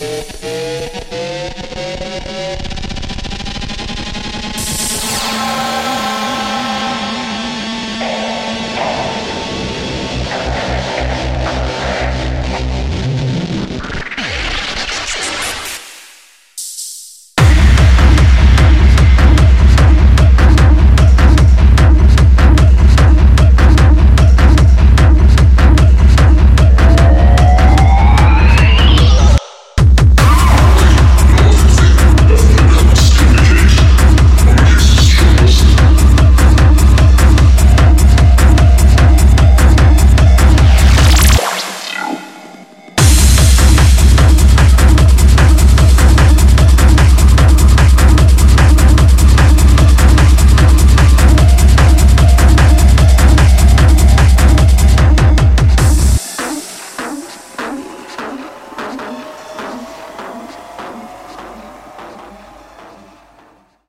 Música